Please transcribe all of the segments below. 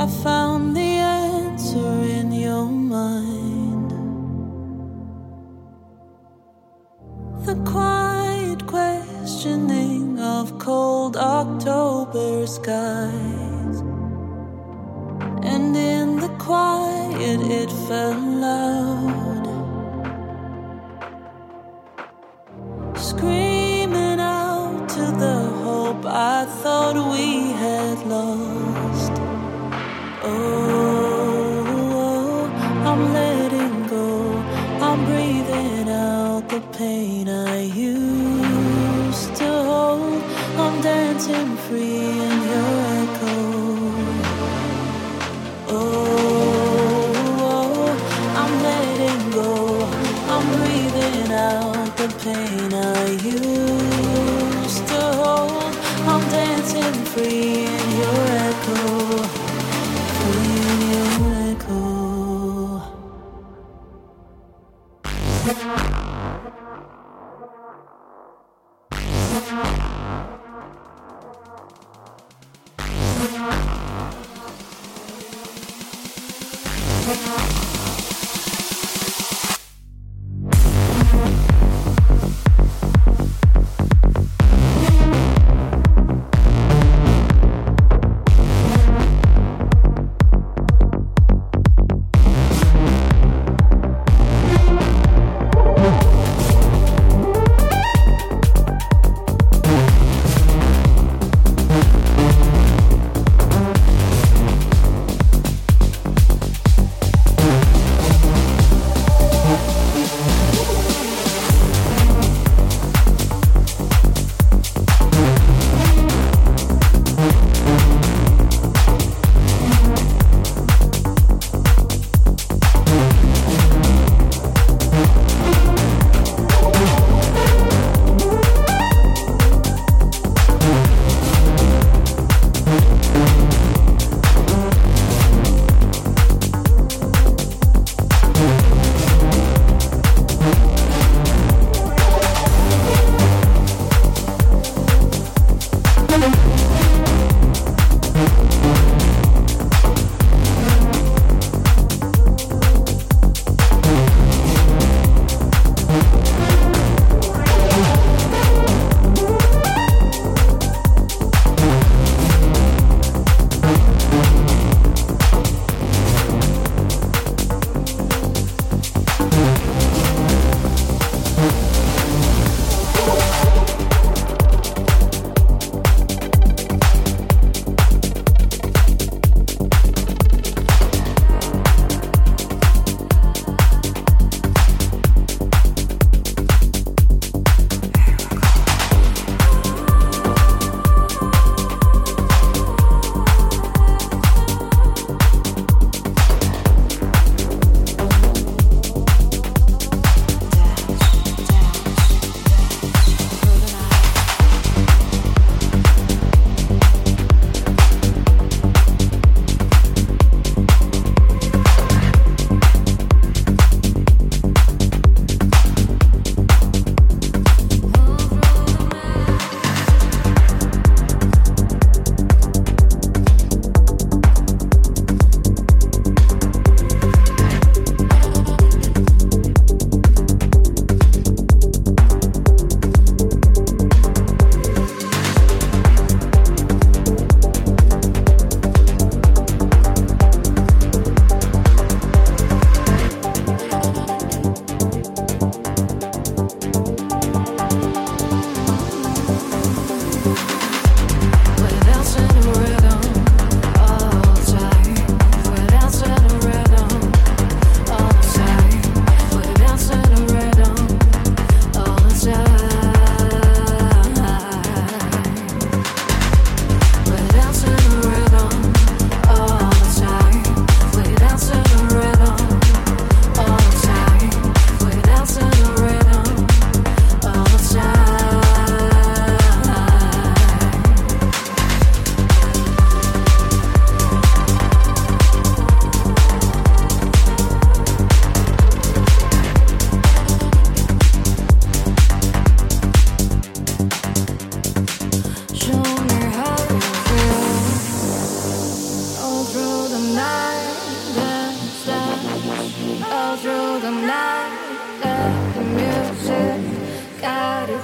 I found the answer in your mind. The quiet questioning of cold October skies. And in the quiet, it fell out.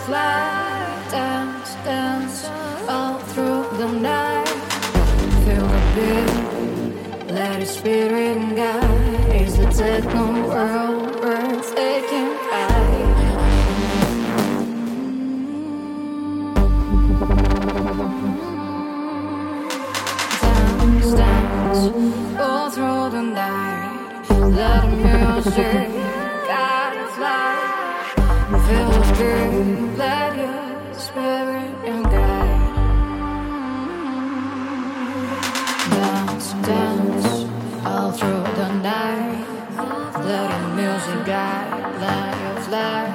fly, dance, dance all through the night. Feel the beat, let spirit guide. The techno world taking? Dance, dance all through the night. Let music. got life, life.